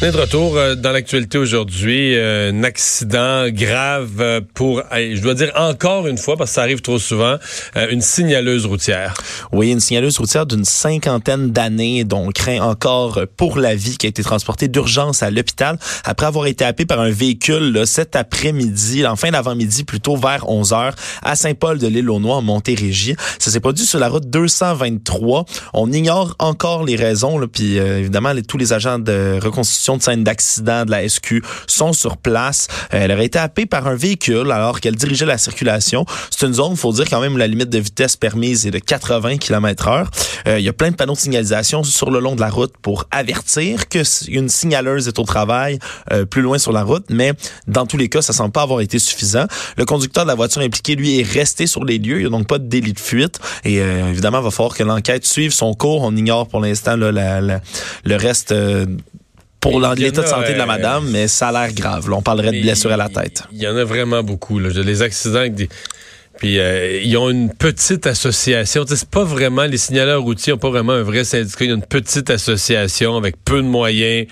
On est de retour euh, dans l'actualité aujourd'hui. Euh, un accident grave euh, pour, je dois dire encore une fois, parce que ça arrive trop souvent, une signaleuse routière. Oui, une signaleuse routière d'une cinquantaine d'années dont on craint encore pour la vie qui a été transportée d'urgence à l'hôpital après avoir été happée par un véhicule là, cet après-midi, en fin d'avant-midi, plutôt vers 11 heures, à Saint-Paul-de-l'Île-aux-Noix, en Montérégie. Ça s'est produit sur la route 223. On ignore encore les raisons, puis euh, évidemment, tous les agents de reconstitution de scène d'accident de la SQ sont sur place. Euh, Elle aurait été happée par un véhicule alors qu'elle dirigeait la circulation. C'est une zone, faut dire quand même, la limite de vitesse permise est de 80 km heure. Euh, Il y a plein de panneaux de signalisation sur le long de la route pour avertir que une signaleuse est au travail euh, plus loin sur la route, mais dans tous les cas, ça semble pas avoir été suffisant. Le conducteur de la voiture impliquée, lui, est resté sur les lieux. Il n'y a donc pas de délit de fuite. Et évidemment, il va falloir que l'enquête suive son cours. On ignore pour l'instant le reste euh, pour l'état de santé de la euh, madame, mais ça a l'air grave. Là, on parlerait de blessure à la tête. Il y en a vraiment beaucoup. Là. Les accidents avec des... Puis euh, ils ont une petite association. C'est pas vraiment les signaleurs routiers ont pas vraiment un vrai syndicat. Il y a une petite association avec peu de moyens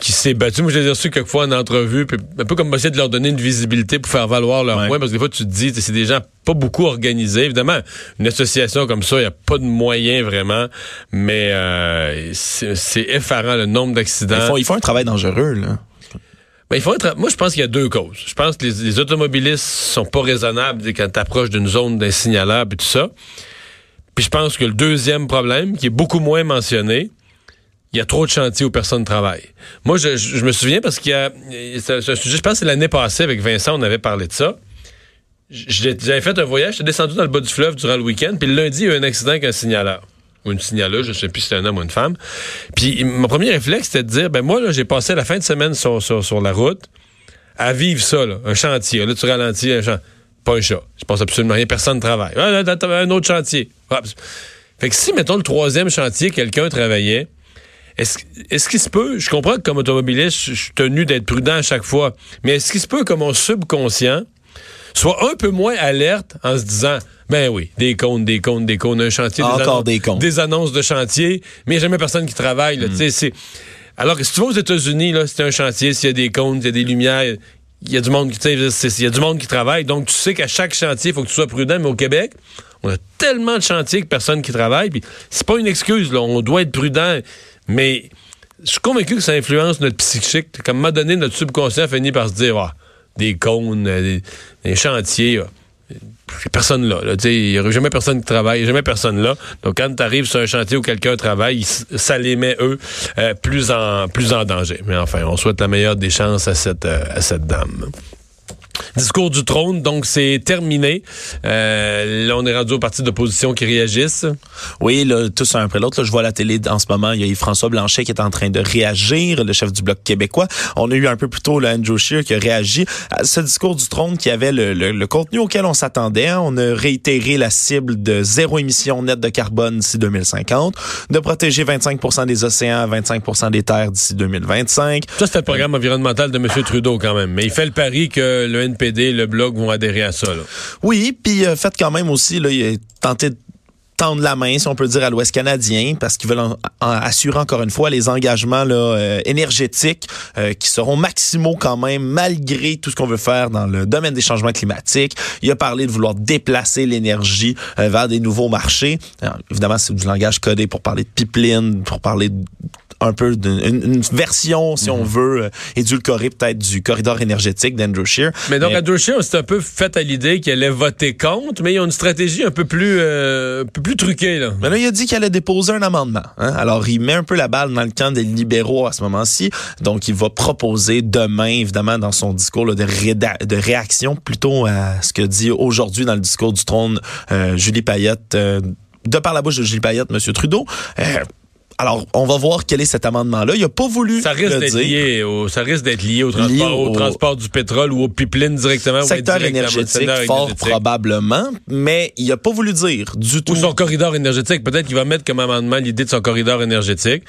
qui s'est battue. Moi, je les ai reçus quelquefois en entrevue, puis un peu comme essayer de leur donner une visibilité pour faire valoir leur Ouais. point, parce que des fois, tu te dis, c'est des gens pas beaucoup organisés. Évidemment, une association comme ça, il n'y a pas de moyens vraiment, mais euh, c'est effarant le nombre d'accidents. Ils font, ils font un travail dangereux. Là. Ben, il faut être, moi, je pense qu'il y a deux causes. Je pense que les, les automobilistes sont pas raisonnables quand tu approches d'une zone d'un signaleur et tout ça. Puis je pense que le deuxième problème, qui est beaucoup moins mentionné, il y a trop de chantiers où personne ne travaille. Moi, je, me souviens parce qu'il y a, c'est un c'est sujet, je pense que c'est l'année passée avec Vincent, on avait parlé de ça. J'avais fait un voyage, j'étais descendu dans le bas du fleuve durant le week-end, puis le lundi, il y a eu un accident avec un signaleur. Ou une signaleuse, je sais plus si c'était un homme ou une femme. Puis mon premier réflexe, c'était de dire, ben moi, j'ai passé la fin de semaine sur, sur, sur la route à vivre ça, là, un chantier. Là, tu ralentis, un chantier. Pas un chat. Je pense absolument rien. Personne ne travaille. Ah, un autre chantier. Hop. Fait que si, mettons, le troisième chantier, quelqu'un travaillait, est-ce qu'il se peut, je comprends que comme automobiliste, je suis tenu d'être prudent à chaque fois, mais est-ce qu'il se peut que mon subconscient soit un peu moins alerte en se disant, ben oui, des comptes, des comptes, des comptes, un chantier, Encore annonces, des comptes. des annonces de chantier, mais il n'y a jamais personne qui travaille. là, c'est- Alors que si tu vas aux États-Unis, là, c'est un chantier, s'il y a des comptes, il y a des lumières, il y a du monde qui, il y a du monde qui travaille. Donc, tu sais qu'à chaque chantier, il faut que tu sois prudent. Mais au Québec, on a tellement de chantiers que personne qui travaille. Puis c'est pas une excuse. On doit être prudent. Mais je suis convaincu que ça influence notre psychique. Comme à un moment donné, notre subconscient finit par se dire, ah, des cônes, euh, des, chantiers, là. Il y a personne là. Il n'y a jamais personne qui travaille, jamais personne là. Donc, quand tu arrives sur un chantier où quelqu'un travaille, ça les met, eux, euh, plus, en, plus en danger. Mais enfin, on souhaite la meilleure des chances à cette, euh, à cette dame. Discours du trône, donc c'est terminé. Euh, là, on est rendu aux partis d'opposition qui réagissent. Oui, là, tous un après l'autre. là, Je vois à la télé en ce moment, il y a François Blanchet qui est en train de réagir, le chef du Bloc québécois. On a eu un peu plus tôt le Andrew Scheer qui a réagi à ce discours du trône qui avait le, le- le contenu auquel on s'attendait. hein. On a réitéré la cible de zéro émission nette de carbone d'ici 2050, de protéger 25 des océans, 25 des terres d'ici 2025. Ça, c'était le programme environnemental de M. Trudeau quand même. Mais il fait le pari que le Le Bloc vont adhérer à ça. Là. Oui, puis euh, faites quand même aussi, là, tenté de tendre la main, si on peut dire, à l'Ouest canadien, parce qu'ils veulent en- en assurer encore une fois les engagements là, euh, énergétiques euh, qui seront maximaux quand même, malgré tout ce qu'on veut faire dans le domaine des changements climatiques. Il a parlé de vouloir déplacer l'énergie euh, vers des nouveaux marchés. Alors, évidemment, c'est du langage codé pour parler de pipeline, pour parler de un peu d'une une, version, si on veut, euh, édulcorée peut-être du corridor énergétique d'Andrew Scheer. Mais donc, Mais- Andrew Scheer, on s'est un peu fait à l'idée qu'il allait voter contre, mais ils ont une stratégie un peu plus, euh, plus truquée. Là. Mais là, il a dit qu'il allait déposer un amendement. hein. Alors, il met un peu la balle dans le camp des libéraux à ce moment-ci. Donc, il va proposer demain, évidemment, dans son discours de réaction plutôt à ce que dit aujourd'hui dans le discours du trône euh, Julie Payette, euh, de par la bouche de Julie Payette, M. Trudeau. Euh, Alors, on va voir quel est cet amendement-là. Il a pas voulu ça risque le d'être dire. lié au, ça risque d'être lié au transport, Lié au, au- transport du pétrole ou au pipeline directement. secteur ou indirectement, énergétique, secteur fort énergétique. probablement, mais il a pas voulu dire du tout. Ou son corridor énergétique. Peut-être qu'il va mettre comme amendement l'idée de son corridor énergétique.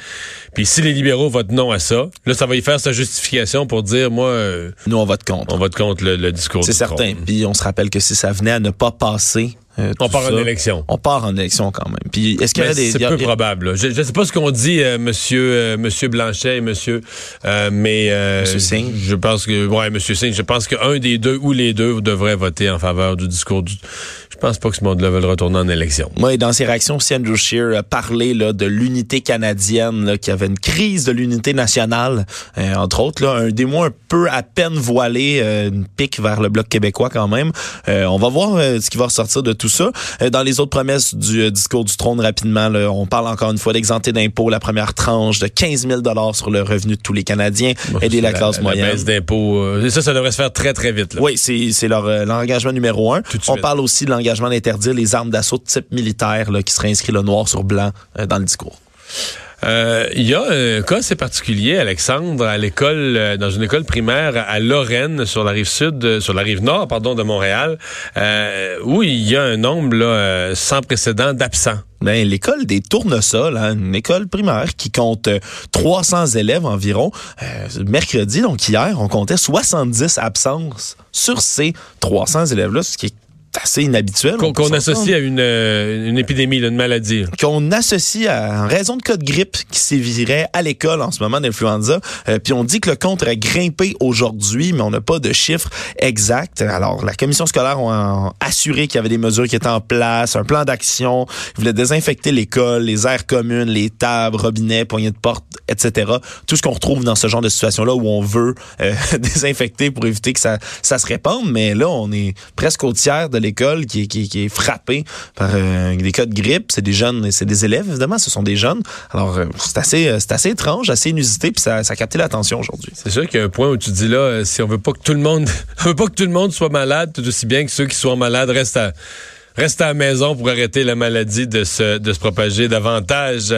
Puis si les libéraux votent non à ça, là, ça va y faire sa justification pour dire, moi, euh, Nous, on vote contre. on vote contre le, le discours C'est certain. Puis on se rappelle que si ça venait à ne pas passer, euh, On part en élection. On part en élection quand même. Puis est-ce qu'il y a des c'est peu a- probable. là. Je ne sais pas ce qu'ont dit euh, Monsieur euh, Monsieur Blanchet et Monsieur, euh, mais euh, Monsieur Singh. Je pense que ouais, Monsieur Singh. Je pense qu'un des deux ou les deux devraient voter en faveur du discours. Du... Je pense pas que ce monde-là veut retourner en élection. Moi, dans ses réactions aussi, Andrew Scheer a parlé là, de l'unité canadienne, là, qu'il y avait une crise de l'unité nationale, euh, entre autres. Là, un mots un peu à peine voilé, euh, une pique vers le Bloc québécois quand même. Euh, on va voir euh, ce qui va ressortir de tout ça. Euh, dans les autres promesses du euh, discours du trône, rapidement, là, on parle encore une fois d'exenter d'impôts la première tranche de 15 000 sur le revenu de tous les Canadiens, aider la, classe moyenne. La baisse d'impôts. euh, ça, ça devrait se faire très, très vite. Là. Oui, c'est c'est leur euh, l'engagement numéro un. Tout On suite. parle aussi de l'engagement d'interdire les armes d'assaut de type militaire là, qui seraient inscrits le noir sur blanc euh, dans le discours. Euh, Il y a un cas assez particulier, Alexandre, à l'école, euh, dans une école primaire à Lorraine, sur la rive sud, euh, sur la rive nord, pardon, de Montréal, où il y a un nombre là, sans précédent d'absents. Ben, l'école des tournesols, hein, une école primaire qui compte euh, 300 élèves environ. Mercredi, donc hier, on comptait 70 absences sur ces 300 élèves-là, ce qui est assez inhabituel. Qu'on associe à une, euh, une épidémie, là, une maladie. qu'on associe à en raison de cas de grippe qui sévirait à l'école en ce moment d'influenza. Euh, puis on dit que le compte aurait grimpé aujourd'hui, mais on n'a pas de chiffres exacts. Alors la commission scolaire a assuré qu'il y avait des mesures qui étaient en place, un plan d'action. Ils voulaient désinfecter l'école, les aires communes, les tables, robinets, poignées de porte, etc. Tout ce qu'on retrouve dans ce genre de situation-là où on veut euh, désinfecter pour éviter que ça, ça se répande. Mais là, on est presque au tiers de l'école qui qui, est- frappé par euh, des cas de grippe. C'est des jeunes, c'est des élèves, évidemment, ce sont des jeunes. Alors, euh, c'est assez, euh, c'est assez étrange, assez inusité, puis ça, ça a capté l'attention aujourd'hui. C'est sûr qu'il y a un point où tu dis là, si on veut pas que tout le monde, on veut pas que tout le monde soit malade, tout aussi bien que ceux qui sont malades restent à restent à la maison pour arrêter la maladie de se, de se propager davantage.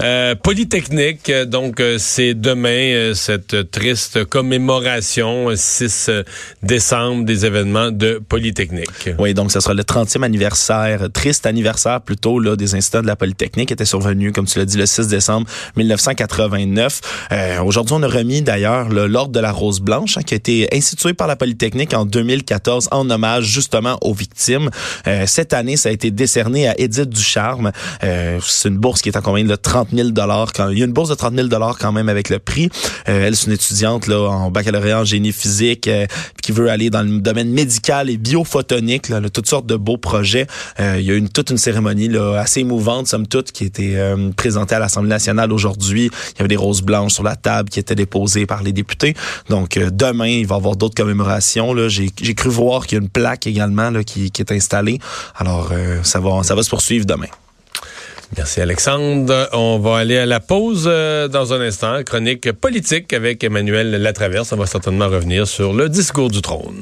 Euh, Polytechnique, donc euh, c'est demain euh, cette triste commémoration, euh, 6 euh, décembre, des événements de Polytechnique. Oui, donc ce sera le 30e anniversaire, triste anniversaire plutôt là des incidents de la Polytechnique qui était survenu, comme tu l'as dit, le 6 décembre 1989. Euh, Aujourd'hui, on a remis d'ailleurs le- l'ordre de la Rose Blanche hein, qui a été institué par la Polytechnique en 2014 en hommage justement aux victimes. Cette année, ça a été décerné à Edith Ducharme. Euh, C'est une bourse qui est en combien de 30 000 quand Il y a une bourse de 30 000 quand même avec le prix. Euh, elle, c'est une étudiante là en baccalauréat en génie physique euh, qui veut aller dans le domaine médical et biophotonique, là, là, toutes sortes de beaux projets. Euh, il y a eu une, toute une cérémonie là, assez émouvante, somme toute, qui été euh, présentée à l'Assemblée nationale aujourd'hui. Il y avait des roses blanches sur la table qui étaient déposées par les députés. Donc euh, demain, il va y avoir d'autres commémorations. J'ai cru voir qu'il y a une plaque également là, qui, qui est installée. Alors euh, ça va, ça va se poursuivre demain. Merci Alexandre. On va aller à la pause euh, dans un instant. Chronique politique avec Emmanuel Latraverse. On va certainement revenir sur le discours du trône.